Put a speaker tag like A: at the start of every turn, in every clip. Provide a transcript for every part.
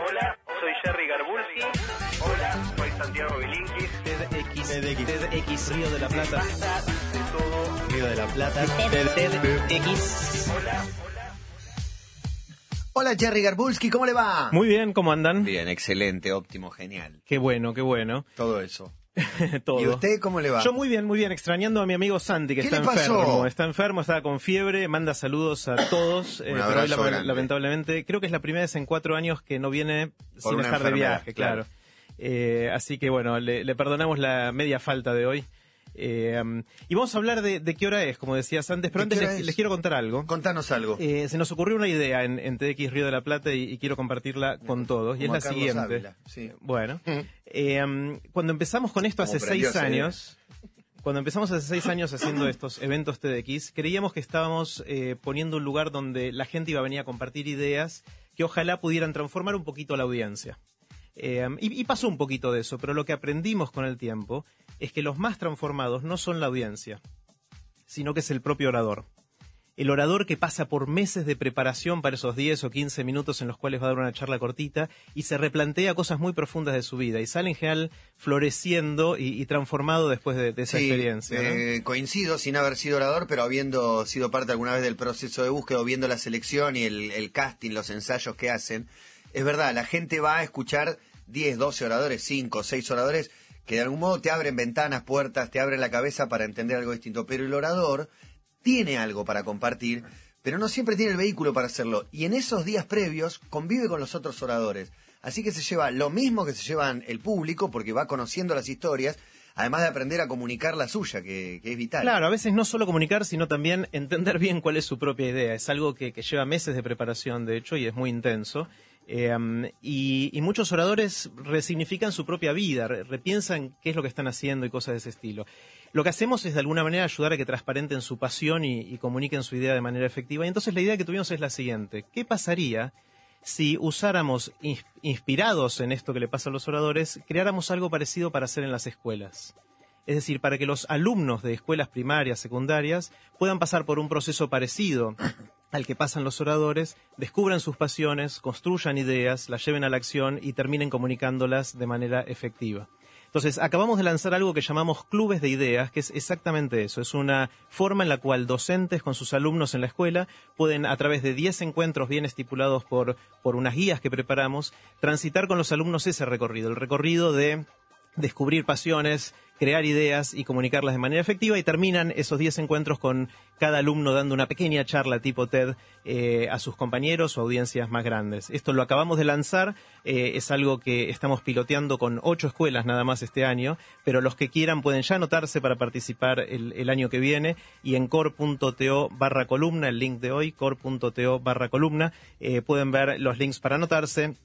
A: Hola, soy Jerry Garbulski. Hola, soy Santiago Bilinkis.
B: TEDx, TEDx Río de la Plata.
A: De todo.
B: Río de la Plata. TEDx.
A: Hola,
C: Hola Jerry Garbulski, ¿cómo le va?
B: Muy bien, ¿cómo andan?
C: Bien, excelente, óptimo, genial.
B: Qué bueno, qué bueno.
C: Todo eso.
B: Todo.
C: ¿Y usted cómo le va?
B: Yo muy bien, muy bien, extrañando a mi amigo Santi, que
C: ¿Qué
B: está enfermo. Está enfermo, está con fiebre, manda saludos a todos. eh, pero hoy, lamentablemente, creo que es la primera vez en cuatro años que no viene
C: Por
B: sin estar de viaje, claro.
C: claro.
B: Eh, así que bueno, le, le perdonamos la media falta de hoy. Eh, um, y vamos a hablar de, de qué hora es, como decías antes, pero
C: ¿De qué
B: antes les,
C: es?
B: les quiero contar algo.
C: Contanos algo.
B: Eh, se nos ocurrió una idea en, en TX Río de la Plata y, y quiero compartirla con todos. Y es la
C: a Carlos
B: siguiente.
C: Ávila, sí.
B: Bueno, eh, um, cuando empezamos con esto
C: Como
B: hace seis años, cuando empezamos hace seis años haciendo estos eventos TDX, creíamos que estábamos eh, poniendo un lugar donde la gente iba a venir a compartir ideas que ojalá pudieran transformar un poquito la audiencia. Eh, y, y pasó un poquito de eso, pero lo que aprendimos con el tiempo es que los más transformados no son la audiencia, sino que es el propio orador. El orador que pasa por meses de preparación para esos 10 o 15 minutos en los cuales va a dar una charla cortita y se replantea cosas muy profundas de su vida y sale en general floreciendo y, y transformado después de, de esa
C: Sí,
B: experiencia. ¿no?
C: eh, coincido sin haber sido orador, pero habiendo sido parte alguna vez del proceso de búsqueda o viendo la selección y el, el casting, los ensayos que hacen. Es verdad, la gente va a escuchar 10, 12 oradores, 5, 6 oradores que de algún modo te abren ventanas, puertas, te abren la cabeza para entender algo distinto. Pero el orador tiene algo para compartir, pero no siempre tiene el vehículo para hacerlo. Y en esos días previos convive con los otros oradores. Así que se lleva lo mismo que se llevan el público, porque va conociendo las historias, además de aprender a comunicar la suya, que, que es vital.
B: Claro, a veces no solo comunicar, sino también entender bien cuál es su propia idea. Es algo que, que lleva meses de preparación, de hecho, y es muy intenso. Um, y, muchos oradores resignifican su propia vida, re- repiensan qué es lo que están haciendo y cosas de ese estilo. Lo que hacemos es de alguna manera ayudar a que transparenten su pasión y, y comuniquen su idea de manera efectiva. Y entonces la idea que tuvimos es la siguiente. ¿Qué pasaría si usáramos, ins- inspirados en esto que le pasa a los oradores, creáramos algo parecido para hacer en las escuelas? Es decir, para que los alumnos de escuelas primarias, secundarias, puedan pasar por un proceso parecido al que pasan los oradores, descubran sus pasiones, construyan ideas, las lleven a la acción y terminen comunicándolas de manera efectiva. Entonces, acabamos de lanzar algo que llamamos clubes de ideas, que es exactamente eso. Es una forma en la cual docentes con sus alumnos en la escuela pueden, a través de 10 encuentros bien estipulados por, por unas guías que preparamos, transitar con los alumnos ese recorrido, el recorrido de descubrir pasiones, crear ideas y comunicarlas de manera efectiva y terminan esos 10 encuentros con cada alumno dando una pequeña charla tipo TED eh, a sus compañeros o audiencias más grandes. Esto lo acabamos de lanzar, eh, es algo que estamos piloteando con ocho escuelas nada más este año, pero los que quieran pueden ya anotarse para participar el, año que viene y en core.to barra columna, el link de hoy, core.to barra columna, eh, pueden ver los links para anotarse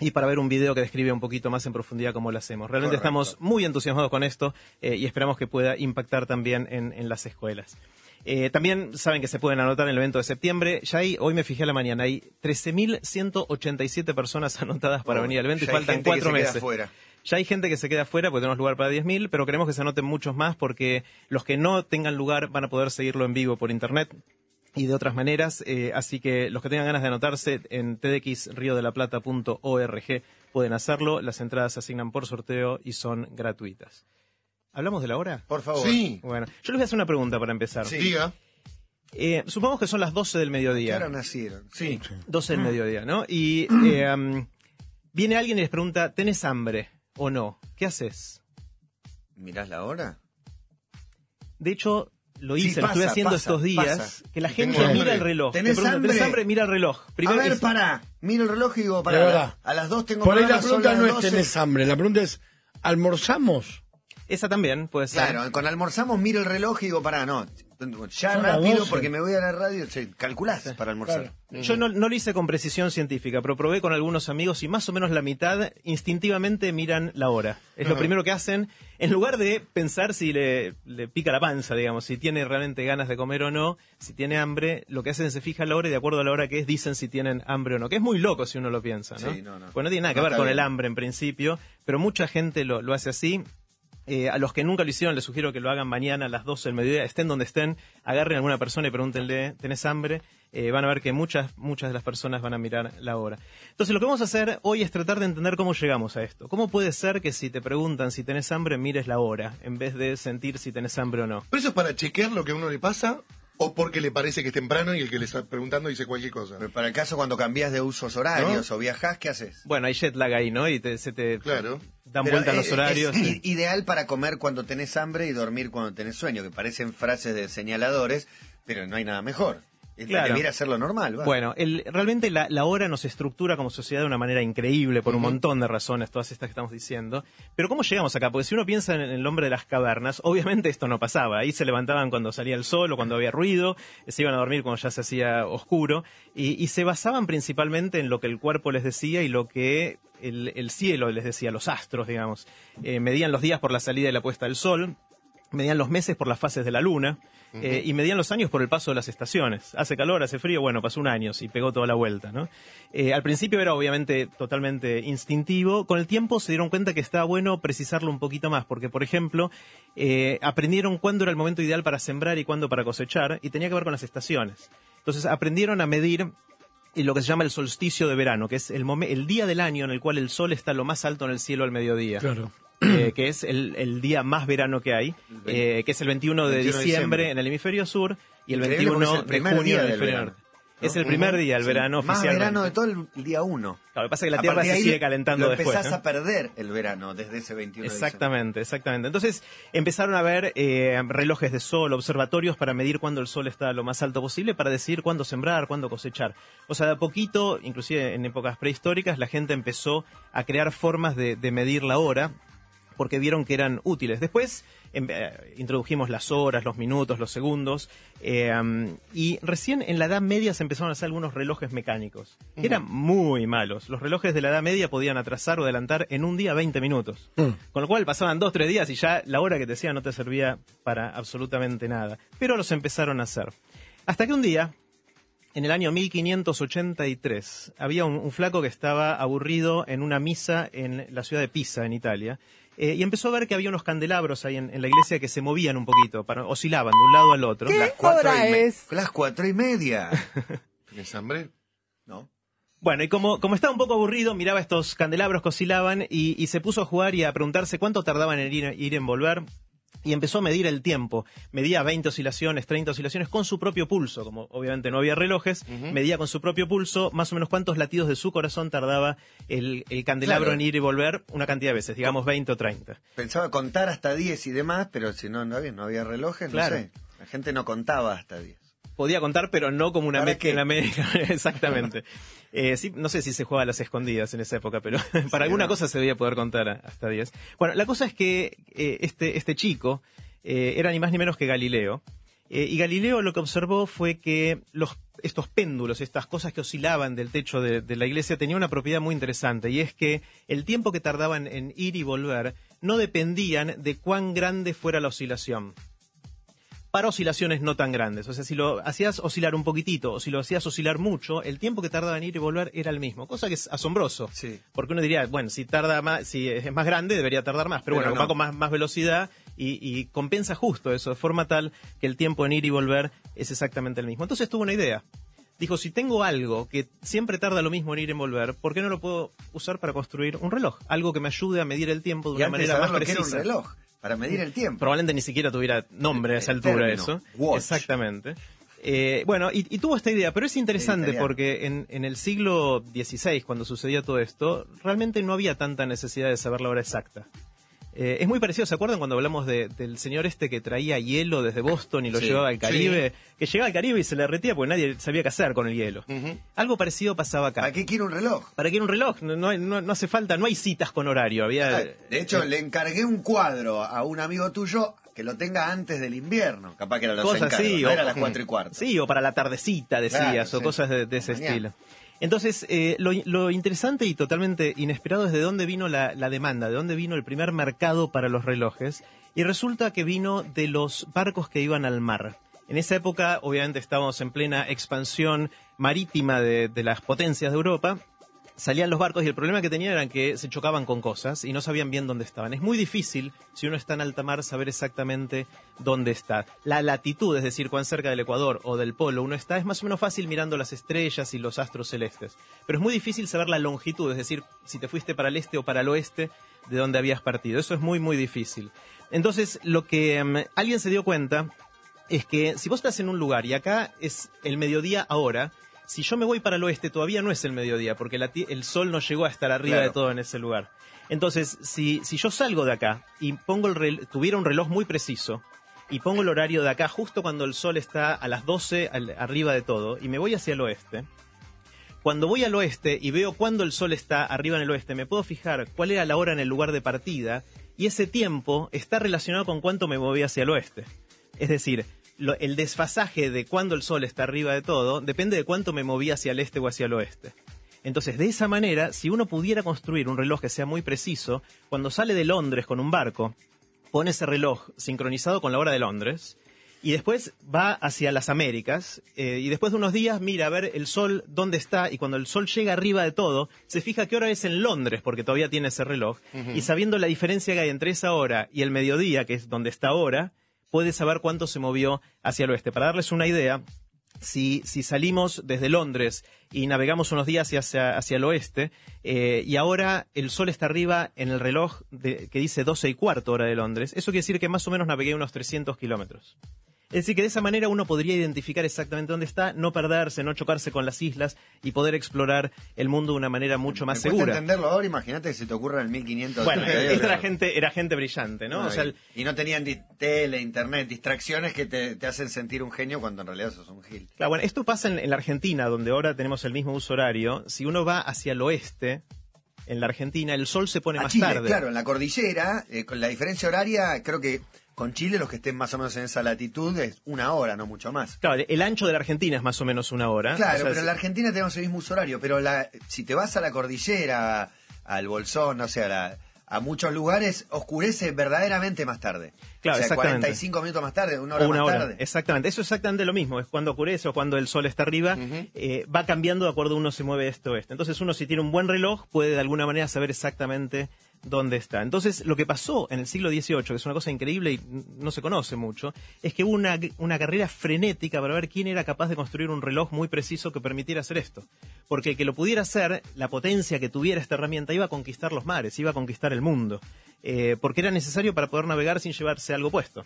B: y para ver un video que describe un poquito más en profundidad cómo lo hacemos. Realmente
C: Correcto.
B: estamos muy entusiasmados con esto eh, y esperamos que pueda impactar también en, en las escuelas. Eh, también saben que se pueden anotar en el evento de septiembre. Ya hay, hoy me fijé a la mañana, hay 13.187 personas anotadas para
C: Oh,
B: venir al evento y
C: ya hay
B: faltan
C: gente que
B: cuatro
C: se queda
B: meses. Ya hay gente que se queda afuera porque tenemos lugar para 10.000, pero queremos que se anoten muchos más porque los que no tengan lugar van a poder seguirlo en vivo por internet y de otras maneras. eh, así que los que tengan ganas de anotarse en tdxriodelaplata.org pueden hacerlo. Las entradas se asignan por sorteo y son gratuitas. ¿Hablamos de la hora?
C: Por favor.
D: Sí,
B: Bueno, yo les voy a hacer una pregunta para empezar.
C: Sí.
D: diga.
B: Eh, supongamos que son las 12 del
C: ¿Qué
B: mediodía.
C: hora nacieron?
D: Sí.
B: 12 del mediodía, ¿no? Y eh, um, viene alguien y les pregunta, ¿tenés hambre o no? ¿Qué haces?
C: ¿Mirás la hora?
B: De hecho, lo
C: Sí,
B: hice, lo estuve haciendo
C: pasa,
B: estos días,
C: pasa.
B: que la gente
C: tengo
B: mira
C: hambre.
B: el reloj.
C: ¿Tenés hambre?
B: ¿Tenés hambre? Mira el reloj. Primero
C: a ver,
B: es-
C: pará. Miro el reloj y digo,
D: verdad.
C: A las dos tengo
D: Por ahí la pregunta no es
C: 12.
D: tenés hambre, la pregunta es, ¿almorzamos?
B: Esa también puede ser.
C: Claro, con almorzamos miro el reloj y digo, pará, no. Ya rápido
D: 12.
C: porque me voy a la radio. Sí, calculás para almorzar.
B: Yo no, no lo hice con precisión científica, pero probé con algunos amigos y más o menos la mitad instintivamente miran la hora. Es lo primero que hacen, en lugar de pensar si le, le pica la panza, digamos, si tiene realmente ganas de comer o no, si tiene hambre, lo que hacen es se fija la hora y de acuerdo a la hora que es dicen si tienen hambre o no, que es muy loco si uno lo piensa, ¿no?
C: Sí, no, no.
B: Pues no tiene nada que
C: No,
B: ver con el hambre en principio, pero mucha gente lo, lo hace así. Eh, a los que nunca lo hicieron, les sugiero que lo hagan mañana a las 12 del mediodía, estén donde estén, agarren a alguna persona y pregúntenle, ¿tenés hambre? Eh, van a ver que muchas, muchas de las personas van a mirar la hora. Entonces, lo que vamos a hacer hoy es tratar de entender cómo llegamos a esto. ¿Cómo puede ser que si te preguntan si tenés hambre, mires la hora, en vez de sentir si tenés hambre o no?
E: ¿Pero eso es para chequear lo que a uno le pasa? ¿O porque le parece que es temprano y el que le está preguntando dice cualquier cosa?
C: Pero para el caso cuando cambias de usos horarios o viajás, ¿qué haces?
B: Bueno, hay jet lag ahí, ¿no? Y te- se te
E: Claro.
B: dan
C: Pero
B: vuelta
C: es-
B: los horarios.
C: Es
B: sí.
C: i- ideal para comer cuando tenés hambre y dormir cuando tenés sueño, que parecen frases de señaladores, pero no hay nada mejor.
B: Claro.
C: Debiera normal.
B: Bueno, el- realmente la, la hora nos estructura como sociedad de una manera increíble por un montón de razones, todas estas que estamos diciendo. Pero ¿cómo llegamos acá? Porque si uno piensa en el hombre de las cavernas, obviamente esto no pasaba. Ahí se levantaban cuando salía el sol o cuando había ruido, se iban a dormir cuando ya se hacía oscuro, y, y se basaban principalmente en lo que el cuerpo les decía y lo que el, el cielo les decía, los astros, digamos. Eh, medían los días por la salida y la puesta del sol, medían los meses por las fases de la luna eh, y medían los años por el paso de las estaciones. Hace calor, hace frío, bueno, pasó un año y pegó toda la vuelta, ¿no? Eh, al principio era obviamente totalmente instintivo. Con el tiempo se dieron cuenta que estaba bueno precisarlo un poquito más, porque por ejemplo eh, aprendieron cuándo era el momento ideal para sembrar y cuándo para cosechar y tenía que ver con las estaciones. Entonces aprendieron a medir y lo que se llama el solsticio de verano, que es el, el día del año en el cual el sol está lo más alto en el cielo al mediodía
D: Claro.
B: Eh, que es el, el día más verano que hay, eh, que es el 21 de
C: 21 de
B: diciembre,
C: diciembre.
B: en el hemisferio sur y el
C: Increíble
B: 21
C: porque es el primer
B: de junio en el hemisferio
C: verano,
B: norte. Es el primer día del
C: Sí,
B: verano
C: Más
B: oficialmente.
C: verano de todo el día 1.
B: Claro, lo que pasa es que la Tierra se sigue calentando
C: lo
B: después.
C: empezás
B: ¿no?
C: a perder el verano desde ese 21 de
B: Exactamente, exactamente. Entonces empezaron a ver eh, relojes de sol, observatorios para medir cuándo el sol está lo más alto posible, para decidir cuándo sembrar, cuándo cosechar. O sea, de a poquito, inclusive en épocas prehistóricas, la gente empezó a crear formas de, de medir la hora porque vieron que eran útiles. Después em, eh, introdujimos las horas, los minutos, los segundos, eh, y recién en la Edad Media se empezaron a hacer algunos relojes mecánicos, que eran muy malos. Los relojes de la Edad Media podían atrasar o adelantar en un día 20 minutos, con lo cual pasaban dos, tres días y ya la hora que te decía no te servía para absolutamente nada. Pero los empezaron a hacer. Hasta que un día, en el año 1583 había un, un flaco que estaba aburrido en una misa en la ciudad de Pisa, en Italia, eh, y empezó a ver que había unos candelabros ahí en, en la iglesia que se movían un poquito, para, oscilaban de un lado al otro.
C: Las cuatro
F: hora
C: y
F: es?
C: Las cuatro y media.
E: ¿Tienes hambre?
C: ¿No?
B: Bueno, y como, como estaba un poco aburrido, miraba estos candelabros que oscilaban y, y se puso a jugar y a preguntarse cuánto tardaban en ir, ir en volver. Y empezó a medir el tiempo. Medía 20 oscilaciones, 30 oscilaciones con su propio pulso. Como obviamente no había relojes, medía con su propio pulso más o menos cuántos latidos de su corazón tardaba el, el candelabro
C: Claro.
B: en ir y volver una cantidad de veces, digamos 20 o 30.
C: Pensaba contar hasta 10 y demás, pero si no, no había, no había relojes, no
B: Claro.
C: sé. La gente no contaba hasta 10.
B: Podía contar, pero no como una
C: ¿Para
B: mezcla en América. Exactamente. Eh, sí, no sé si se jugaba a las escondidas en esa época, pero para alguna
C: ¿no?
B: cosa se debía poder contar hasta 10. Bueno, la cosa es que eh, este, este chico eh, era ni más ni menos que Galileo. Y Galileo lo que observó fue que los, estos péndulos, estas cosas que oscilaban del techo de, de la iglesia, tenían una propiedad muy interesante, y es que el tiempo que tardaban en ir y volver no dependían de cuán grande fuera la oscilación para oscilaciones no tan grandes. O sea, si lo hacías oscilar un poquitito o si lo hacías oscilar mucho, el tiempo que tardaba en ir y volver era el mismo. Cosa que es asombroso.
C: Sí.
B: Porque uno diría, bueno, si tarda más, si es más grande, debería tardar más. Pero,
C: Pero
B: bueno,
C: no.
B: va con más, más velocidad y, y compensa justo eso, de forma tal que el tiempo en ir y volver es exactamente el mismo. Entonces tuvo una idea. Dijo, si tengo algo que siempre tarda lo mismo en ir y en volver, ¿por qué no lo puedo usar para construir un reloj? Algo que me ayude a medir el tiempo de
C: Y
B: una
C: antes
B: manera más
C: lo que era un
B: precisa.
C: reloj, para medir el tiempo.
B: Probablemente ni siquiera tuviera nombre a esa altura
C: término,
B: eso.
C: watch.
B: Exactamente. Eh, bueno, y, y tuvo esta idea, pero es interesante porque en, en el siglo XVI, cuando sucedía todo esto, realmente no había tanta necesidad de saber la hora exacta. Eh, es muy parecido, ¿se acuerdan cuando hablamos de- del señor este que traía hielo desde Boston y lo
C: Sí,
B: llevaba al Caribe? Que llegaba al Caribe y se le derretía porque nadie sabía qué hacer con el hielo. Algo parecido pasaba acá.
C: ¿Para qué quiere un reloj?
B: ¿Para qué un reloj? No, no hay- no- no hace falta, no hay citas con horario. Había,
C: De hecho, le encargué un cuadro a un amigo tuyo que lo tenga antes del invierno. Capaz que era los
B: cosas
C: encargos,
B: así,
C: no
B: o,
C: era las cuatro y cuarto.
B: Sí, o para la tardecita, decías,
C: Claro,
B: o
C: sí.
B: cosas de, ese
C: mañana.
B: estilo. Entonces, eh, lo, lo interesante y totalmente inesperado es de dónde vino la, demanda, de dónde vino el primer mercado para los relojes. Y resulta que vino de los barcos que iban al mar. En esa época, obviamente, estábamos en plena expansión marítima de las potencias de Europa. Salían los barcos y el problema que tenían era que se chocaban con cosas y no sabían bien dónde estaban. Es muy difícil, si uno está en alta mar, saber exactamente dónde está. La latitud, es decir, cuán cerca del Ecuador o del polo uno está, es más o menos fácil mirando las estrellas y los astros celestes. Pero es muy difícil saber la longitud, es decir, si te fuiste para el este o para el oeste de dónde habías partido. Eso es muy, muy difícil. Entonces, lo que em, alguien se dio cuenta es que si vos estás en un lugar y acá es el mediodía ahora, si yo me voy para el oeste todavía no es el mediodía, porque la el sol no llegó a estar arriba
C: Claro.
B: de todo en ese lugar. Entonces, si, si yo salgo de acá y pongo el rel- tuviera un reloj muy preciso y pongo el horario de acá justo cuando el sol está a las 12 al- arriba de todo y me voy hacia el oeste, cuando voy al oeste y veo cuándo el sol está arriba en el oeste, me puedo fijar cuál era la hora en el lugar de partida y ese tiempo está relacionado con cuánto me moví hacia el oeste. Es decir, lo- el desfasaje de cuándo el sol está arriba de todo depende de cuánto me moví hacia el este o hacia el oeste. Entonces, de esa manera, si uno pudiera construir un reloj que sea muy preciso, cuando sale de Londres con un barco, pone ese reloj sincronizado con la hora de Londres y después va hacia las Américas eh, y después de unos días mira a ver el sol dónde está y cuando el sol llega arriba de todo se fija qué hora es en Londres porque todavía tiene ese reloj y sabiendo la diferencia que hay entre esa hora y el mediodía que es donde está ahora puede saber cuánto se movió hacia el oeste. Para darles una idea, si, si salimos desde Londres y navegamos unos días hacia, hacia el oeste, eh, y ahora el sol está arriba en el reloj de- que dice 12 y cuarto hora de Londres, eso quiere decir que más o menos navegué unos 300 kilómetros. Es decir, que de esa manera uno podría identificar exactamente dónde está, no perderse, no chocarse con las islas y poder explorar el mundo de una manera mucho más
C: Me
B: segura.
C: entenderlo ahora, imagínate que se te ocurra en el 1500.
B: Bueno, esta era gente, era gente brillante, ¿no? O sea,
C: y, y no tenían tele, internet, distracciones que te, te hacen sentir un genio cuando en realidad sos un gil.
B: Claro, bueno, esto pasa en, en la Argentina, donde ahora tenemos el mismo uso horario. Si uno va hacia el oeste, en la Argentina, el sol se pone
C: A
B: más
C: Chile,
B: tarde.
C: claro, en la cordillera, eh, con la diferencia horaria, creo que con Chile los que estén más o menos en esa latitud es una hora, no mucho más.
B: Claro, el ancho de la Argentina es más o menos una hora.
C: Claro,
B: O sea,
C: pero
B: es-
C: en la Argentina tenemos el mismo uso horario, pero la, si te vas a la cordillera, al Bolsón, no sé, a, la- a muchos lugares, oscurece verdaderamente más tarde.
B: Claro,
C: o sea,
B: exactamente.
C: 45 minutos más tarde, una hora
B: una
C: más
B: hora.
C: tarde.
B: Exactamente, eso es exactamente lo mismo. Es cuando ocurece o cuando el sol está arriba, eh, va cambiando de acuerdo a uno se mueve esto oeste. Entonces uno si tiene un buen reloj puede de alguna manera saber exactamente dónde está. Entonces lo que pasó en el siglo XVIII, que es una cosa increíble y no se conoce mucho, es que hubo una, carrera frenética para ver quién era capaz de construir un reloj muy preciso que permitiera hacer esto. Porque el que lo pudiera hacer, la potencia que tuviera esta herramienta iba a conquistar los mares, iba a conquistar el mundo. Eh, porque era necesario para poder navegar sin llevarse algo puesto.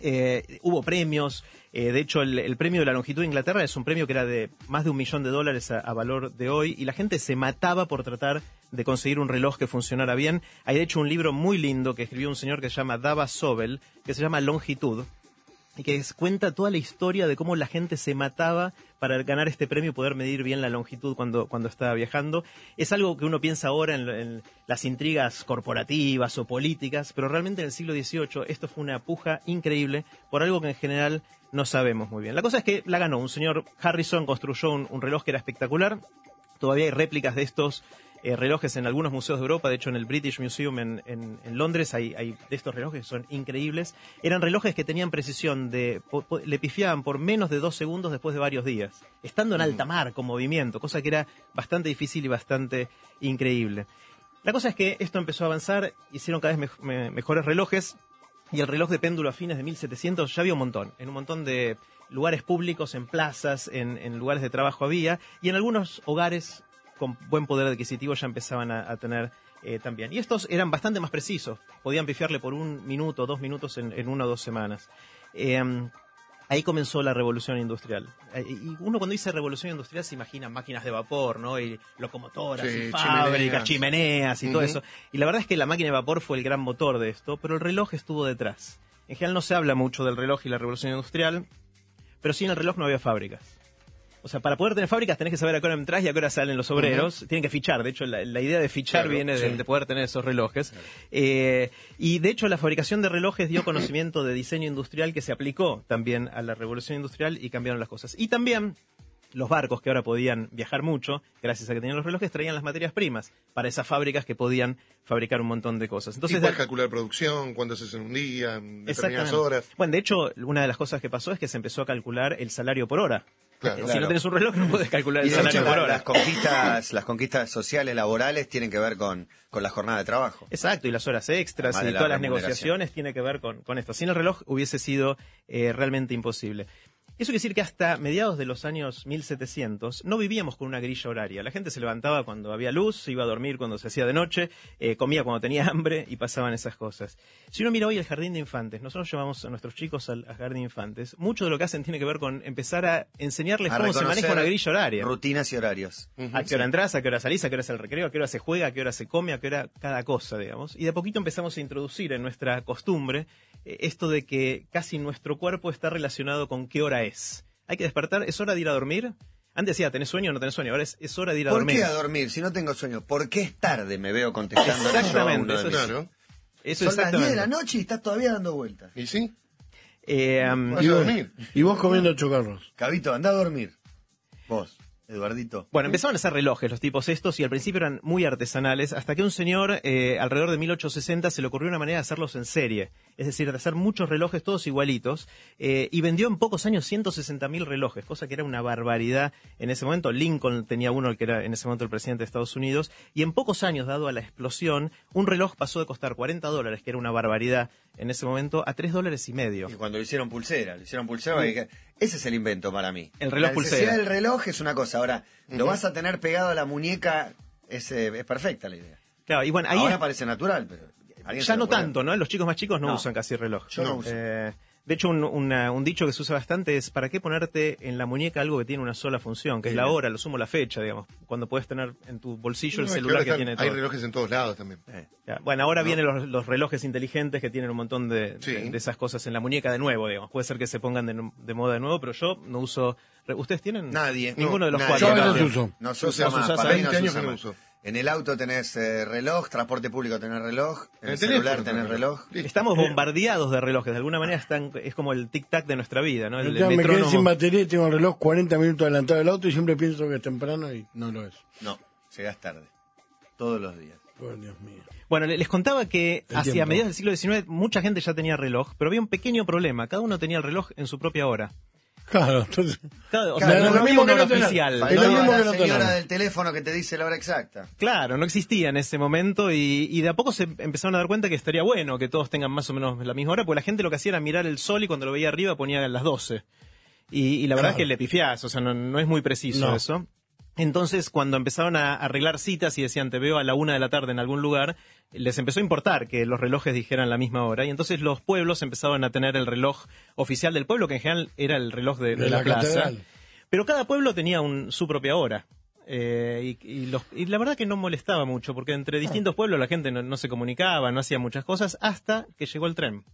B: Eh, hubo premios, eh, de hecho el, premio de la longitud de Inglaterra es un premio que era de más de un millón de dólares a, a valor de hoy y la gente se mataba por tratar de conseguir un reloj que funcionara bien. Hay de hecho un libro muy lindo que escribió un señor que se llama Dava Sobel, que se llama Longitud, que es- cuenta toda la historia de cómo la gente se mataba para ganar este premio y poder medir bien la longitud cuando, cuando estaba viajando. Es algo que uno piensa ahora en, las intrigas corporativas o políticas, pero realmente en el siglo XVIII esto fue una puja increíble por algo que en general no sabemos muy bien. La cosa es que la ganó. Un señor Harrison construyó un reloj que era espectacular. Todavía hay réplicas de estos eh, relojes en algunos museos de Europa. De hecho, en el British Museum en, en- en Londres hay, hay de estos relojes que son increíbles. Eran relojes que tenían precisión de... po- po- le pifiaban por menos de dos segundos después de varios días. Estando en alta mar, con movimiento. Cosa que era bastante difícil y bastante increíble. La cosa es que esto empezó a avanzar, hicieron cada vez mej- me- mejores relojes. Y el reloj de péndulo a fines de 1700 ya había un montón, en un montón de lugares públicos, en plazas, en, en lugares de trabajo había, y en algunos hogares con buen poder adquisitivo ya empezaban a, a tener eh, también. Y estos eran bastante más precisos, podían pifiarle por un minuto, dos minutos en, en una o dos semanas. Eh, ahí comenzó la revolución industrial. Eh, Y uno cuando dice revolución industrial se imagina máquinas de vapor, ¿no? Y locomotoras,
E: Sí,
B: y fábricas,
E: chimeneas.
B: chimeneas y todo eso. Y la verdad es que la máquina de vapor fue el gran motor de esto, pero el reloj estuvo detrás. En general no se habla mucho del reloj y la revolución industrial, pero sí en el reloj no había fábricas. O sea, para poder tener fábricas tenés que saber a qué hora entras y a qué hora salen los obreros. Tienen que fichar. De hecho, la, la idea de fichar
E: Claro,
B: viene de,
E: sí.
B: de poder tener esos relojes. Eh, y de hecho, la fabricación de relojes dio conocimiento de diseño industrial que se aplicó también a la revolución industrial y cambiaron las cosas. Y también los barcos que ahora podían viajar mucho, gracias a que tenían los relojes, traían las materias primas para esas fábricas que podían fabricar un montón de cosas. Entonces,
E: y puedes
B: de-
E: calcular producción, cuándo se hace en un día, en determinadas horas.
B: Bueno, de hecho, una de las cosas que pasó es que se empezó a calcular el salario por hora.
E: Claro.
B: Si
C: Claro.
B: no tenés un reloj no puedes calcular el salario
C: hecho,
B: por hora.
C: las conquistas, las conquistas sociales, laborales, tienen que ver con, con la jornada de trabajo.
B: Exacto, y las horas extras
C: Además
B: y
C: la
B: todas las negociaciones tiene que ver con, con esto. Sin el reloj hubiese sido eh, realmente imposible. Eso quiere decir que hasta mediados de los años 1700 no vivíamos con una grilla horaria. La gente se levantaba cuando había luz, iba a dormir cuando se hacía de noche, eh, comía cuando tenía hambre y pasaban esas cosas. Si uno mira hoy el jardín de infantes, nosotros llevamos a nuestros chicos al, al jardín de infantes, mucho de lo que hacen tiene que ver con empezar a enseñarles
C: A
B: cómo se maneja una grilla horaria.
C: Rutinas y horarios.
B: A qué hora entras, a qué hora salís, a qué hora es el recreo, a qué hora se juega, a qué hora se come, a qué hora cada cosa, digamos. Y de a poquito empezamos a introducir en nuestra costumbre esto de que casi nuestro cuerpo está relacionado con qué hora es. Hay que despertar, es hora de ir a dormir. Antes decía, ¿tenés sueño o no tenés sueño? Ahora es, es hora de ir a
C: ¿Por
B: dormir.
C: qué a dormir si no tengo sueño? ¿Por qué es tarde? Me veo contestando
B: Exactamente, eso es-
E: Claro.
B: Eso
C: Son las 10 de la noche y estás todavía dando vueltas.
E: ¿Y sí?
B: Eh, um,
E: Vaya a dormir.
D: Y vos comiendo chocarros.
C: Cabito, anda a dormir. Vos, Eduardito.
B: Bueno, empezaban a hacer relojes los tipos estos y al principio eran muy artesanales hasta que un señor eh, alrededor de 1860 se le ocurrió una manera de hacerlos en serie, es decir, de hacer muchos relojes todos igualitos eh, y vendió en pocos años 160 mil relojes, cosa que era una barbaridad en ese momento. Lincoln tenía uno, el que era en ese momento el presidente de Estados Unidos y en pocos años, dado a la explosión, un reloj pasó de costar 40 dólares, que era una barbaridad en ese momento, a 3 dólares y medio.
C: Y cuando lo hicieron pulsera, lo hicieron pulsera, y que- ese es el invento para mí.
B: El reloj
C: la necesidad
B: pulsera.
C: del reloj es una cosa. Ahora, lo vas a tener pegado a la muñeca, es, eh, es perfecta la idea.
B: Claro, y bueno, ahí
C: Ahora parece natural, pero.
B: Ya no tanto, ¿no? Los chicos más chicos no,
C: No.
B: usan casi reloj.
C: Yo no uso.
B: Eh, de hecho, un, una- un dicho que se usa bastante es ¿para qué ponerte en la muñeca algo que tiene una sola función? Que es la
C: Bien.
B: hora, lo sumo la fecha, digamos. Cuando puedes tener en tu bolsillo
E: No,
B: el
E: es que
B: celular que,
E: están-
B: tiene
E: Hay
B: todo.
E: relojes en todos lados también.
C: Eh,
B: Bueno, ahora vienen los, los relojes inteligentes que tienen un montón de,
E: Sí.
B: de- de esas cosas en la muñeca de nuevo, digamos. Puede ser que se pongan de, moda de nuevo, pero yo no uso... ¿Ustedes tienen?
C: Nadie.
B: Ninguno de los
C: Nadie.
B: cuatro.
D: Yo
B: ¿no?
D: uso.
C: No se
E: Yo
C: usa
B: los
C: más.
B: usás
C: Para
B: hace
C: mí no
E: 20
C: se
E: años que no
C: más.
E: uso.
C: En el auto tenés eh, reloj, transporte público tenés reloj, en el,
E: el
C: celular tenés reloj.
B: Estamos bombardeados de relojes. De alguna manera están, es como el tic-tac de nuestra vida, ¿no? El,
D: Yo
B: el
D: me quedé sin batería y tengo el reloj 40 minutos adelantado del auto y siempre pienso que es temprano y no lo es.
C: No, llegás tarde. Todos los días.
D: Oh, Dios mío.
B: Bueno, le- les contaba que
D: El
B: hacia
D: tiempo.
B: mediados del siglo XIX mucha gente ya tenía reloj, pero había un pequeño problema. Cada uno tenía el reloj en su propia hora.
D: Claro, entonces.
B: Cada- o
D: Claro,
B: sea,
D: es lo mismo que no
B: oficial.
D: Es lo mismo que
C: la
D: no
C: señora del teléfono que te dice la hora exacta.
B: Claro, no existía en ese momento y, y de a poco se empezaron a dar cuenta que estaría bueno que todos tengan más o menos la misma hora, porque la gente lo que hacía era mirar el sol y cuando lo veía arriba ponía las 12. Y, y la verdad
D: Claro.
B: es que le pifiás, o sea, no, no es muy preciso
D: No.
B: eso. Entonces, cuando empezaron a arreglar citas y decían te veo a la una de la tarde en algún lugar, les empezó a importar que los relojes dijeran la misma hora. Y entonces los pueblos empezaban a tener el reloj oficial del pueblo, que en general era el reloj de, de
D: De
B: la,
D: la
B: plaza. Pero cada pueblo tenía un- su propia hora. Eh, y, y los- y la verdad que no molestaba mucho, porque entre distintos pueblos la gente no, no se comunicaba, no hacía muchas cosas, hasta que llegó el tren.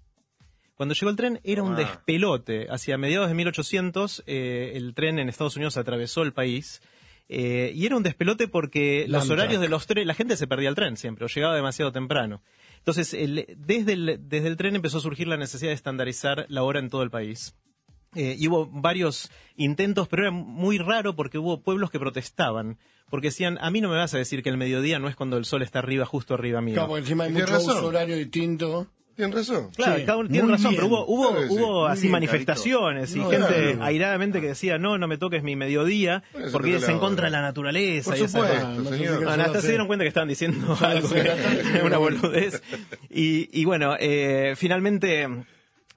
B: Cuando llegó el tren era un
C: Ah.
B: despelote. Hacia mediados de 1800 eh, el tren en Estados Unidos atravesó el país. Eh, y era un despelote porque los horarios de los trenes, la gente se perdía el tren siempre, o llegaba demasiado temprano. Entonces, el- desde, el, desde el tren empezó a surgir la necesidad de estandarizar la hora en todo el país. Eh, y hubo varios intentos, pero era muy raro porque hubo pueblos que protestaban. Porque decían, a mí no me vas a decir que el mediodía no es cuando el sol está arriba, justo arriba mío.
D: Claro, porque encima hay
E: Tienes
D: mucho
E: razón.
D: uso horario distinto.
E: Tienen razón.
B: Claro,
D: Sí,
B: cada uno tiene razón,
D: bien.
B: pero hubo, hubo,
E: Claro que sí.
B: hubo así
C: bien,
B: manifestaciones y
D: No,
B: gente
D: claro.
B: airadamente que decía, no, no me toques mi mediodía,
E: Bueno,
B: porque es en
E: la
B: contra de la naturaleza.
E: Por
B: y
E: supuesto,
D: no
B: hasta se dieron cuenta que estaban diciendo algo que una boludez. Y, y bueno, eh, finalmente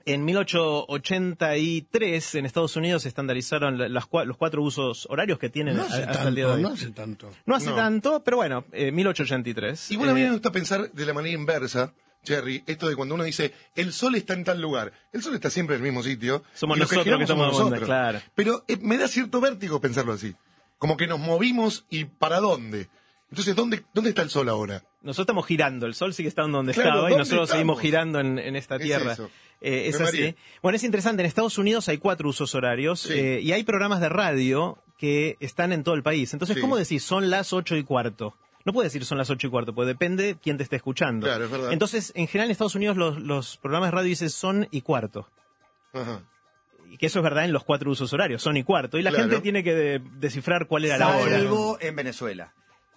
B: en 1883 en Estados Unidos se estandarizaron la- las los cuatro usos horarios que tienen
D: No hace
B: hasta el día de
D: tanto,
B: hoy.
D: no hace tanto.
B: No hace
E: No.
B: tanto, pero bueno, eh, 1883.
E: Igual a mí me gusta pensar de la manera inversa, Jerry, esto de cuando uno dice, el sol está en tal lugar. El sol está siempre en el mismo sitio.
B: Somos nosotros que tomamos
E: somos
B: onda,
E: nosotros.
B: claro.
E: Pero eh, me da cierto vértigo pensarlo así. Como que nos movimos y ¿para dónde? Entonces, ¿dónde, dónde está el sol ahora?
B: Nosotros estamos girando, el sol sigue estando donde
E: Claro,
B: estaba y
E: ¿dónde
B: nosotros seguimos girando en, en esta
E: Es
B: tierra.
E: eso.
B: Eh, es así. Bueno, es interesante, en Estados Unidos hay cuatro usos horarios
E: Sí.
B: eh, y hay programas de radio que están en todo el país. Entonces,
E: Sí.
B: ¿cómo decís? Son las ocho y cuarto. No puedes decir son las ocho y cuarto, porque depende quién te esté escuchando.
E: Claro, es verdad.
B: Entonces, en general en Estados Unidos los, los programas de radio dicen son y cuarto.
E: Ajá.
B: Y que eso es verdad en los cuatro usos horarios, son y cuarto. Y la
E: Claro.
B: gente tiene que de- descifrar cuál era la hora.
C: Salvo en Venezuela.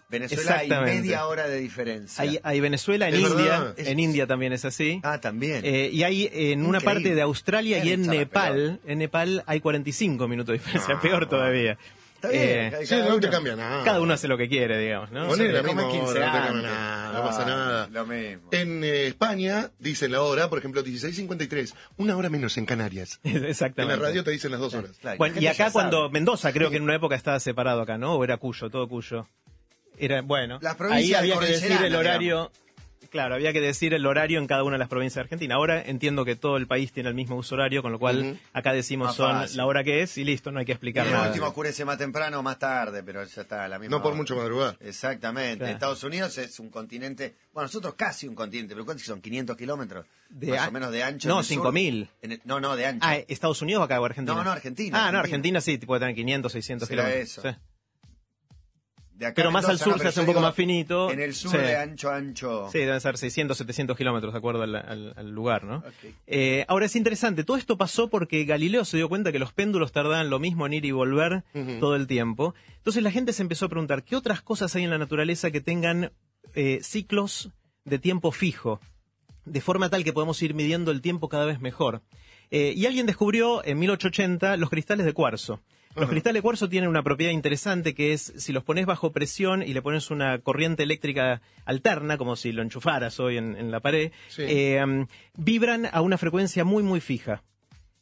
C: Venezuela hay media hora de diferencia.
B: Hay, hay Venezuela, en India.
C: Es-
B: en India también es así.
C: Ah, también.
B: Eh, y hay en una parte de Australia y en Nepal, en Nepal hay 45 minutos de diferencia, peor todavía.
C: Está bien,
B: Eh,
C: cada
E: Sí, no
C: uno-
E: te cambia nada.
B: cada uno hace lo que quiere, digamos, ¿no?
E: Poné la misma
C: en 15
E: hora, no te cambia nada, no pasa
C: Ah,
E: nada.
C: Lo mismo.
E: En eh, España dicen la hora, por ejemplo, 16.53, una hora menos en Canarias. En
B: Exactamente.
E: la radio te dicen las dos horas.
C: Claro,
B: Bueno, y acá cuando
C: sabe.
B: Mendoza creo que en una época estaba separado acá, ¿no? O era Cuyo, todo Cuyo. Era, bueno,
C: Las provincias
B: ahí había que decir el horario. Claro, había que decir el horario en cada una de las provincias de Argentina. Ahora entiendo que todo el país tiene el mismo uso horario, con lo cual
E: Ujú.
B: acá decimos
C: Más
B: son
C: fácil.
B: la hora que es y listo, no hay que explicar
C: El
B: nada.
C: último oscurece más temprano o más tarde, pero ya está a la misma
E: No por
C: hora.
E: mucho madrugar.
C: Exactamente.
B: Claro.
C: Estados Unidos es un continente, bueno, nosotros casi un continente, pero ¿cuántos son? ¿500 kilómetros?
B: De
C: más o menos de ancho.
B: no,
C: en el sur.
B: 5.000.
C: En el- No, no, de ancho.
B: Ah, ¿Estados Unidos o acá o Argentina?
C: No, no, Argentina,
B: Ah, no,
C: Argentina.
B: Argentina sí, puede tener 500, 600
C: Será
B: kilómetros.
C: eso.
B: Sí.
C: De acá
B: pero
C: a
B: más al sur
C: no,
B: se hace un poco más finito.
C: En el sur
B: Sí.
C: de ancho, ancho.
B: Sí, deben ser 600, 700 kilómetros de acuerdo al, al- al lugar, ¿no? Eh, ahora es interesante, todo esto pasó porque Galileo se dio cuenta que los péndulos tardaban lo mismo en ir y volver todo el tiempo. Entonces la gente se empezó a preguntar, ¿qué otras cosas hay en la naturaleza que tengan eh, ciclos de tiempo fijo? De forma tal que podemos ir midiendo el tiempo cada vez mejor. Eh, y alguien descubrió en 1880 los cristales de cuarzo. Los
E: Ajá.
B: cristales de cuarzo tienen una propiedad interesante que es si los pones bajo presión y le pones una corriente eléctrica alterna, como si lo enchufaras hoy en, en la pared,
E: Sí.
B: eh, um, vibran a una frecuencia muy, muy fija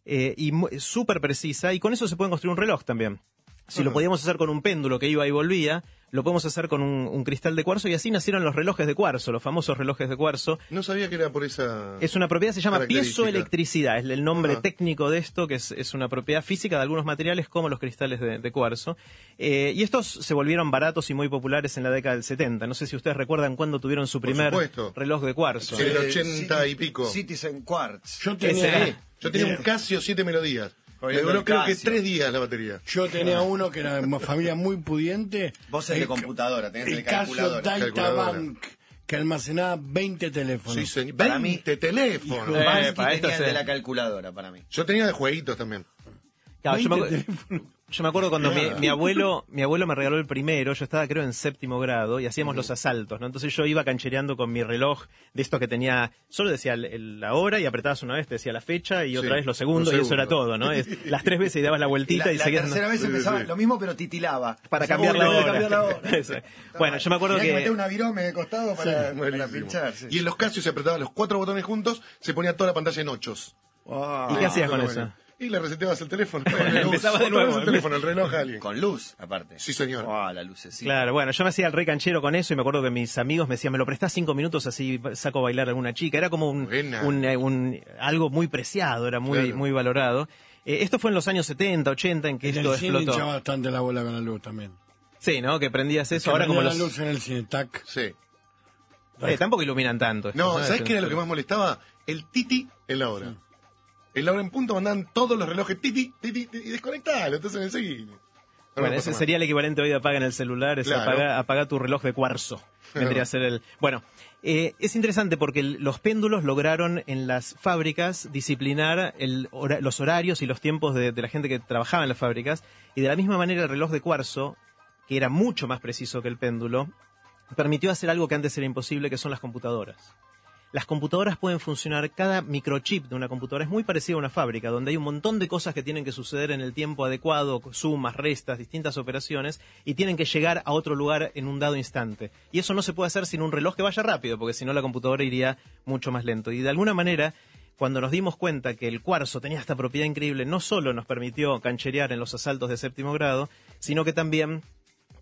B: eh, y súper precisa, y con eso se puede construir un reloj también. Si lo podíamos hacer con un péndulo que iba y volvía, lo podemos hacer con un, un cristal de cuarzo, y así nacieron los relojes de cuarzo, los famosos relojes de cuarzo.
E: No sabía que era por esa...
B: Es una propiedad, se llama piezoelectricidad, es el nombre
E: Ajá.
B: técnico de esto, que es, es una propiedad física de algunos materiales como los cristales de, de cuarzo. Eh, y estos se volvieron baratos y muy populares en la década del 70. No sé si ustedes recuerdan cuándo tuvieron su primer reloj de cuarzo.
E: Sí. El
C: Eh,
E: 80 y
C: Citi-
E: pico.
C: Citizen Quartz.
D: Yo tenía.
E: Yo tenía un Casio 7 melodías. Me duró
C: el
E: creo que
C: Casio.
E: tres días la batería.
D: yo tenía uno que era de una familia muy pudiente.
C: Vos sos de
D: El-
C: computadora, tenés
D: El Casio
C: calculadora.
E: Calculadora.
D: Databank, que almacenaba 20 teléfonos.
E: Sí, señor.
C: Para
E: 20 teléfonos.
B: Eh, para esto
C: tenía el
B: se-
C: de la calculadora para mí.
E: Yo tenía de jueguitos también.
B: Claro, yo, me,
D: 20
B: acu-
D: teléfonos.
B: yo me acuerdo cuando mi, mi abuelo mi abuelo me regaló el primero, yo estaba creo en séptimo grado y hacíamos los asaltos, ¿no? Entonces yo iba canchereando con mi reloj de esto que tenía, solo decía el- el- la hora y apretabas una vez, te decía la fecha y otra
E: Sí,
B: vez lo segundo
E: lo
B: y eso era
E: segundo.
B: todo, ¿no? Es- las tres veces y dabas la
C: Y
B: vueltita
C: la,
B: y,
C: la
B: seguías...
C: tercera vez empezaba
E: sí.
C: lo mismo, pero titilaba.
B: Para cambiar
C: "Uy,
B: la hora".
C: cambiar la hora.
B: Bueno, yo me acuerdo
C: Tenía
B: que-
C: meter virome de costado para, para
E: Buenísimo.
C: pinchar. sí.
E: Y en los Casios se apretaban los cuatro botones juntos, se ponía toda la pantalla en ochos.
C: Wow.
B: ¿Y qué hacías con eso?
E: bueno. Y le reseteabas el teléfono.
B: Empezabas de nuevo.
E: el teléfono, el reloj a alguien.
C: Con luz, aparte.
E: Sí, señor.
C: Wow, la lucecita.
B: Claro, bueno, yo me hacía el re canchero con eso y me acuerdo que mis amigos me decían, me lo prestás cinco minutos así saco a bailar a alguna chica. Era como un, un, eh, un- algo muy preciado, era muy,
E: Claro.
B: muy valorado. Eh, esto fue en los años 70, 80 en que
D: En
B: esto
D: el cine hinchaba
B: explotó.
D: bastante la bola con la luz también.
B: Sí, ¿no? Que prendías eso.
D: Que
B: Ahora como
D: prendía
B: los...
D: la luz en el cine, tac.
E: Sí.
B: Eh, tampoco iluminan tanto. esto,
E: No, ¿sabes qué era lo que más molestaba? El titi en la hora. En la hora en punto mandaban todos los relojes titi, titi, titi, y desconectalo, entonces en seguida. No me
B: Bueno, ese sería el equivalente hoy de apaga en el celular, es
E: Claro.
B: apaga, apaga tu reloj de cuarzo. Vendría a ser el. Bueno, eh, es interesante porque el- los péndulos lograron en las fábricas disciplinar el hora- los horarios y los tiempos de, de la gente que trabajaba en las fábricas. Y de la misma manera el reloj de cuarzo, que era mucho más preciso que el péndulo, permitió hacer algo que antes era imposible, que son las computadoras. Las computadoras pueden funcionar, cada microchip de una computadora es muy parecido a una fábrica, donde hay un montón de cosas que tienen que suceder en el tiempo adecuado, sumas, restas, distintas operaciones, y tienen que llegar a otro lugar en un dado instante. Y eso no se puede hacer sin un reloj que vaya rápido, porque si no la computadora iría mucho más lento. Y de alguna manera, cuando nos dimos cuenta que el cuarzo tenía esta propiedad increíble, no solo nos permitió cancherear en los asaltos de séptimo grado, sino que también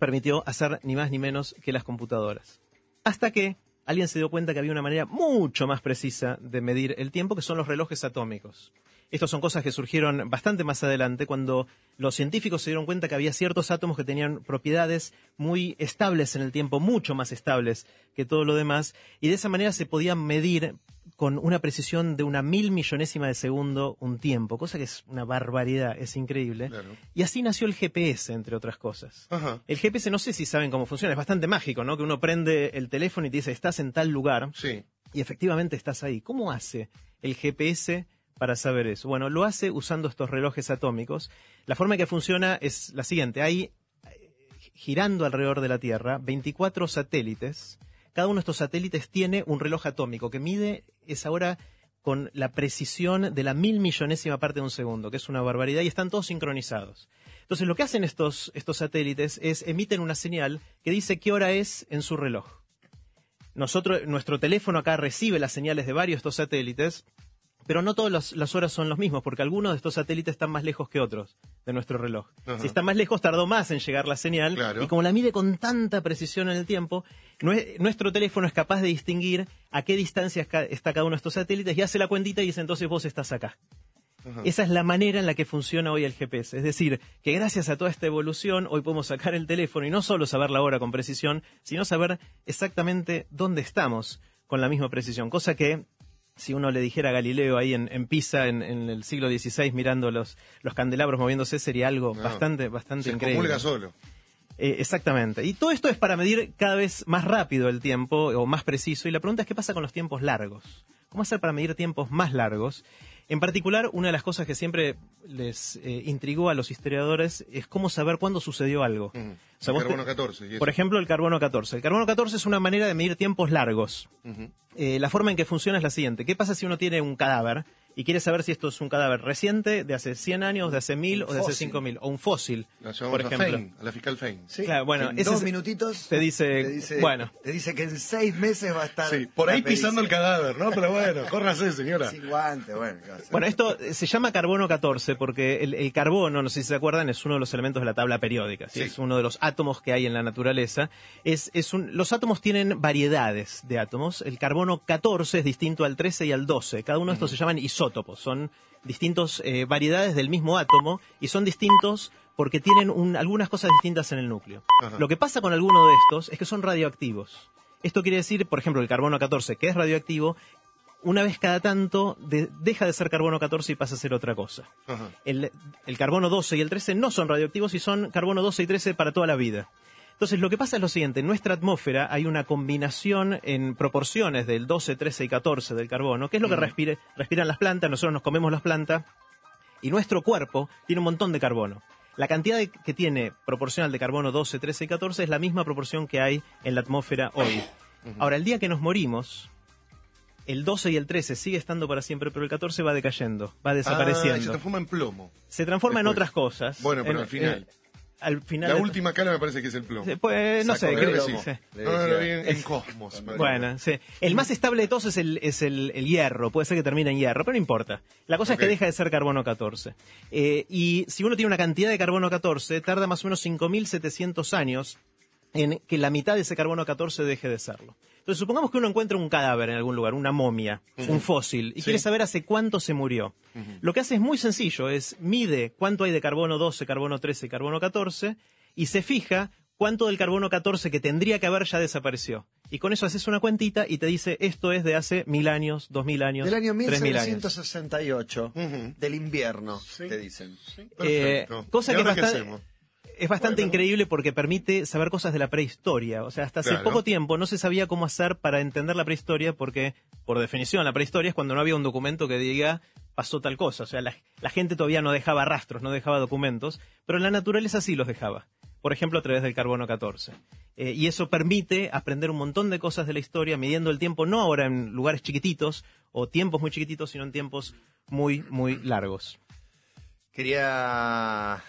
B: permitió hacer ni más ni menos que las computadoras. Hasta que alguien se dio cuenta que había una manera mucho más precisa de medir el tiempo, que son los relojes atómicos. Estas son cosas que surgieron bastante más adelante cuando los científicos se dieron cuenta que había ciertos átomos que tenían propiedades muy estables en el tiempo, mucho más estables que todo lo demás, y de esa manera se podían medir con una precisión de una mil millonésima de segundo un tiempo, cosa que es una barbaridad, es increíble.
E: Claro.
B: Y así nació el GPS, entre otras cosas.
E: Ajá.
B: El GPS no sé si saben cómo funciona, es bastante mágico, ¿no? Que uno prende el teléfono y te dice, estás en tal lugar,
E: Sí.
B: y efectivamente estás ahí. ¿Cómo hace el GPS para saber eso? Bueno, lo hace usando estos relojes atómicos. La forma en que funciona es la siguiente. Hay eh, girando alrededor de la Tierra 24 satélites. Cada uno de estos satélites tiene un reloj atómico que mide esa hora con la precisión de la mil millonésima parte de un segundo, que es una barbaridad, y están todos sincronizados. Entonces, lo que hacen estos, estos satélites es emiten una señal que dice qué hora es en su reloj. Nosotros, nuestro teléfono acá recibe las señales de varios de estos satélites, pero no todas las, las horas son los mismos, porque algunos de estos satélites están más lejos que otros de nuestro reloj.
E: Ajá.
B: Si está más lejos, tardó más en llegar la señal,
E: Claro.
B: y como la mide con tanta precisión en el tiempo, nue- nuestro teléfono es capaz de distinguir a qué distancia está cada uno de estos satélites y hace la cuentita y dice entonces vos estás acá.
E: Ajá.
B: Esa es la manera en la que funciona hoy el GPS. Es decir, que gracias a toda esta evolución, hoy podemos sacar el teléfono y no solo saber la hora con precisión, sino saber exactamente dónde estamos con la misma precisión. Cosa que, si uno le dijera a Galileo ahí en, en Pisa, en, en el siglo XVI, mirando los, los candelabros moviéndose, sería algo
E: No.
B: bastante, bastante
E: Se
B: increíble.
E: solo.
B: Eh, exactamente. Y todo esto es para medir cada vez más rápido el tiempo o más preciso. Y la pregunta es qué pasa con los tiempos largos. ¿Cómo hacer para medir tiempos más largos? En particular, una de las cosas que siempre les eh, intrigó a los historiadores es cómo saber cuándo sucedió algo.
E: Ujú.
B: O sea,
E: El
B: te-
E: carbono 14. y eso.
B: Por ejemplo, el carbono 14. El carbono 14 es una manera de medir tiempos largos. Eh, la forma en que funciona es la siguiente. ¿Qué pasa si uno tiene un cadáver y quiere saber si esto es un cadáver reciente, de hace 100 años, de hace 1000 o de hace
C: fósil.
B: 5000? O un fósil,
E: La
B: por
E: a
B: ejemplo.
E: Fein, a la fiscal Fein.
C: Sí,
B: Claro, bueno,
C: en dos minutitos
B: te dice- bueno.
C: te dice que en seis meses va a estar
E: Sí, por ahí
C: pericia.
E: pisando el cadáver, ¿no? Pero bueno, córrase, señora.
C: sin guante bueno.
B: Bueno, esto eh, se llama carbono 14 porque el, el carbono, no sé si se acuerdan, es uno de los elementos de la tabla periódica. ¿sí?
E: Sí.
B: Es uno de los átomos que hay en la naturaleza. Es, es un- los átomos tienen variedades de átomos. El carbono 14 es distinto al 13 y al 12. Cada uno de estos se llaman isótopos. Son distintas variedades del mismo átomo y son distintos porque tienen un- algunas cosas distintas en el núcleo.
E: Ajá.
B: Lo que pasa con alguno de estos es que son radioactivos. Esto quiere decir, por ejemplo, el carbono 14, que es radioactivo, una vez cada tanto de- deja de ser carbono 14 y pasa a ser otra cosa. El, el carbono 12 y el 13 no son radioactivos y son carbono 12 y 13 para toda la vida. Entonces, lo que pasa es lo siguiente, en nuestra atmósfera hay una combinación en proporciones del 12, 13 y 14 del carbono, que es lo que respire- respiran las plantas, nosotros nos comemos las plantas, y nuestro cuerpo tiene un montón de carbono. La cantidad de- que tiene proporcional de carbono 12, 13 y 14 es la misma proporción que hay en la atmósfera hoy. Ahora, el día que nos morimos, el 12 y el 13 sigue estando para siempre, pero el 14 va decayendo, va
E: Ah,
B: desapareciendo.
E: se transforma en plomo.
B: se transforma en otras cosas.
E: Bueno, pero
B: En-
E: al final.
B: eh, al final.
E: La última cara me parece que es el plomo.
B: Pues, no sé, creo
E: plomo.
B: sí.
E: No, no, no, en Cosmos.
B: Bueno, sí. El más estable de todos es el, es el, el hierro. Puede ser que termine en hierro, pero no importa. La cosa es que deja de ser carbono 14. Eh, y si uno tiene una cantidad de carbono 14, tarda más o menos 5.700 años en que la mitad de ese carbono 14 deje de serlo. Entonces, supongamos que uno encuentra un cadáver en algún lugar, una momia, un fósil, y
E: Sí.
B: quiere saber hace cuánto se murió. Lo que hace es muy sencillo, es mide cuánto hay de carbono 12, carbono 13 y carbono 14, y se fija cuánto del carbono 14 que tendría que haber ya desapareció. Y con eso haces una cuentita y te dice esto es de hace mil años, dos mil años,
C: del año
B: tres mil años.
C: 1768
E: Ujú.
C: del invierno te dicen
B: Eh,
E: Perfecto.
B: cosa
E: ¿Y
B: que
E: ahora qué
B: bastante-
E: hacemos?
B: Es bastante
E: Bueno.
B: increíble porque permite saber cosas de la prehistoria. O sea, hasta hace
E: Claro.
B: poco tiempo no se sabía cómo hacer para entender la prehistoria porque, por definición, la prehistoria es cuando no había un documento que diga pasó tal cosa. O sea, la, la gente todavía no dejaba rastros, no dejaba documentos, pero la naturaleza sí los dejaba. Por ejemplo, a través del carbono 14. Eh, y eso permite aprender un montón de cosas de la historia midiendo el tiempo, no ahora en lugares chiquititos o tiempos muy chiquititos, sino en tiempos muy, muy largos.
C: quería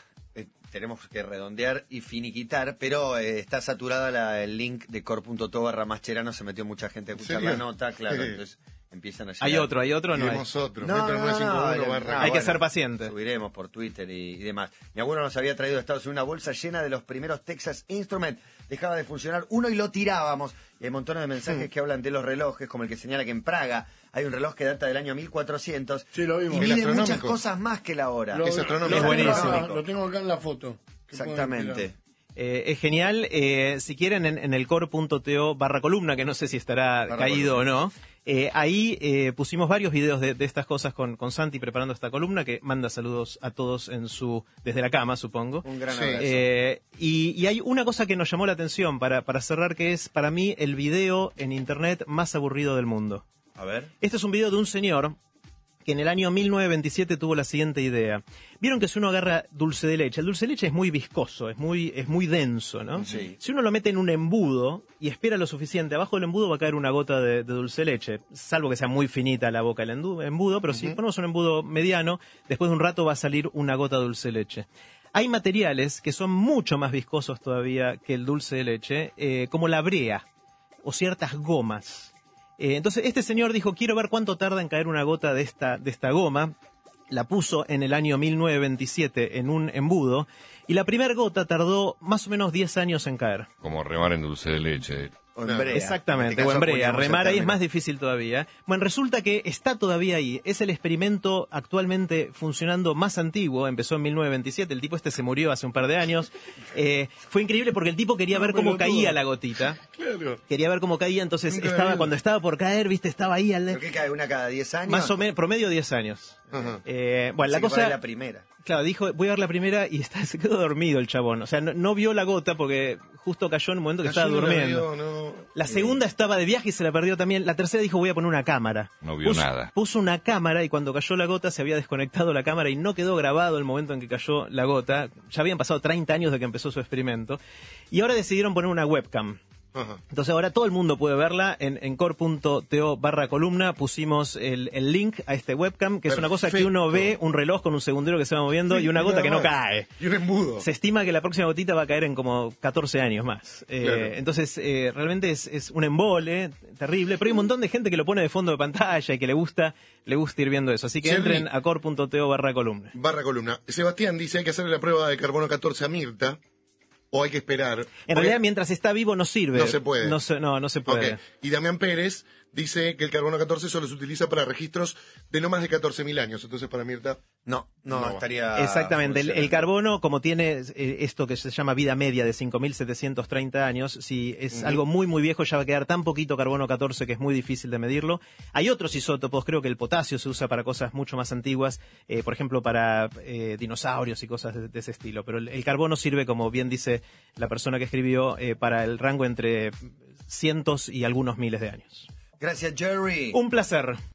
C: tenemos que redondear y finiquitar pero eh, está saturada la- el link de core.to barra mascherano se metió mucha gente a escuchar la nota claro
E: Sí.
C: entonces empiezan a llegar
B: Hay otro, hay otro, no hay.
E: Otro.
C: No, no, no,
E: 951
C: no,
E: barra-
C: no,
B: Hay que
C: bueno,
B: ser paciente.
C: Subiremos por Twitter y, y demás. Mi abuelo nos había traído de Estados Unidos una bolsa llena de los primeros Texas Instrument. Dejaba de funcionar uno y lo tirábamos. Y hay montones de mensajes que hablan de los relojes, como el que señala que en Praga hay un reloj que data del año 1400.
D: Sí, lo vimos.
C: Y mide muchas cosas más que la hora.
D: Lo-
E: Es astronómico.
B: Es buenísimo.
D: Lo tengo acá en la foto.
C: Exactamente.
B: Eh, es genial. Eh, si quieren, en, en el core.to barra columna, que no sé si estará
C: Barra
B: caído
C: columna.
B: o no, eh, ahí eh, pusimos varios videos de, de estas cosas con, con Santi preparando esta columna, que manda saludos a todos en su desde la cama, supongo.
C: Un gran
E: Sí.
C: abrazo.
B: Eh, y, y hay una cosa que nos llamó la atención para, para cerrar, que es para mí el video en internet más aburrido del mundo.
C: A ver.
B: Este es un video de un señor que en el año 1927 tuvo la siguiente idea. Vieron que si uno agarra dulce de leche, el dulce de leche es muy viscoso, es muy, es muy denso, ¿no?
C: Sí.
B: Si uno lo mete en un embudo y espera lo suficiente, abajo del embudo va a caer una gota de, de dulce de leche, salvo que sea muy finita la boca del embudo, pero si ponemos un embudo mediano, después de un rato va a salir una gota de dulce de leche. Hay materiales que son mucho más viscosos todavía que el dulce de leche, eh, como la brea o ciertas gomas. Eh, entonces, este señor dijo, quiero ver cuánto tarda en caer una gota de esta, de esta goma. La puso en el año 1927 en un embudo y la primera gota tardó más o menos 10 años en caer.
F: Como remar en dulce de leche.
C: O en brea. En
B: Exactamente,
C: este
B: o en brea. Remar ahí es más difícil todavía. Bueno, resulta que está todavía ahí. Es el experimento actualmente funcionando más antiguo. Empezó en 1927. El tipo este se murió hace un par de años. Eh, fue increíble porque el tipo quería ver cómo caía la gotita.
E: Claro.
B: Quería ver cómo caía, entonces
E: Nunca
B: estaba
E: había-
B: cuando estaba por caer, viste, estaba ahí al
C: ¿Pero qué cae? ¿Una cada 10 años?
B: más o menos promedio 10 años.
E: Ajá.
B: Eh, bueno, la
C: Así
B: cosa
C: la primera.
B: Claro, dijo, voy a ver la primera y está, se quedó dormido el chabón. O sea, no, no vio la gota porque justo cayó en el momento que estaba durmiendo.
E: no.
B: La segunda estaba de viaje y se la perdió también. La tercera dijo, voy a poner una cámara.
F: No vio
B: puso,
F: nada.
B: Puso una cámara y cuando cayó la gota se había desconectado la cámara y no quedó grabado el momento en que cayó la gota. Ya habían pasado 30 años de que empezó su experimento. Y ahora decidieron poner una webcam.
E: Ajá.
B: Entonces ahora todo el mundo puede verla en, en core.to barra columna. Pusimos el, el link a este webcam, que es una cosa que uno ve, un reloj con un segundero que se va moviendo y una gota que no cae.
E: Y un embudo.
B: Se estima que la próxima gotita va a caer en como 14 años más. Eh,
E: Claro.
B: Entonces, eh, realmente es, es un embole terrible, pero hay un montón de gente que lo pone de fondo de pantalla y que le gusta, le gusta ir viendo eso. Así que entren a core.to barra columna.
E: Barra columna. Sebastián dice hay que hacerle la prueba de carbono 14 a Mirta. O hay que esperar.
B: En realidad, mientras está vivo no sirve.
E: No se puede.
B: No, se- no, no se puede.
E: Y Damián Pérez dice que el carbono 14 solo se utiliza para registros de no más de 14.000 años. Entonces, para Mirta,
C: No, no,
E: No
C: estaría.
B: Exactamente, el, carbono, como tiene eh, esto que se llama vida media de 5.730 años, si es algo muy, muy viejo, ya va a quedar tan poquito carbono 14 que es muy difícil de medirlo. Hay otros isótopos, creo que el potasio se usa para cosas mucho más antiguas, eh, por ejemplo, para eh, dinosaurios y cosas de, de ese estilo. Pero el, el carbono sirve, como bien dice la persona que escribió, eh, para el rango entre cientos y algunos miles de años.
C: Gracias, Jerry.
B: Un placer.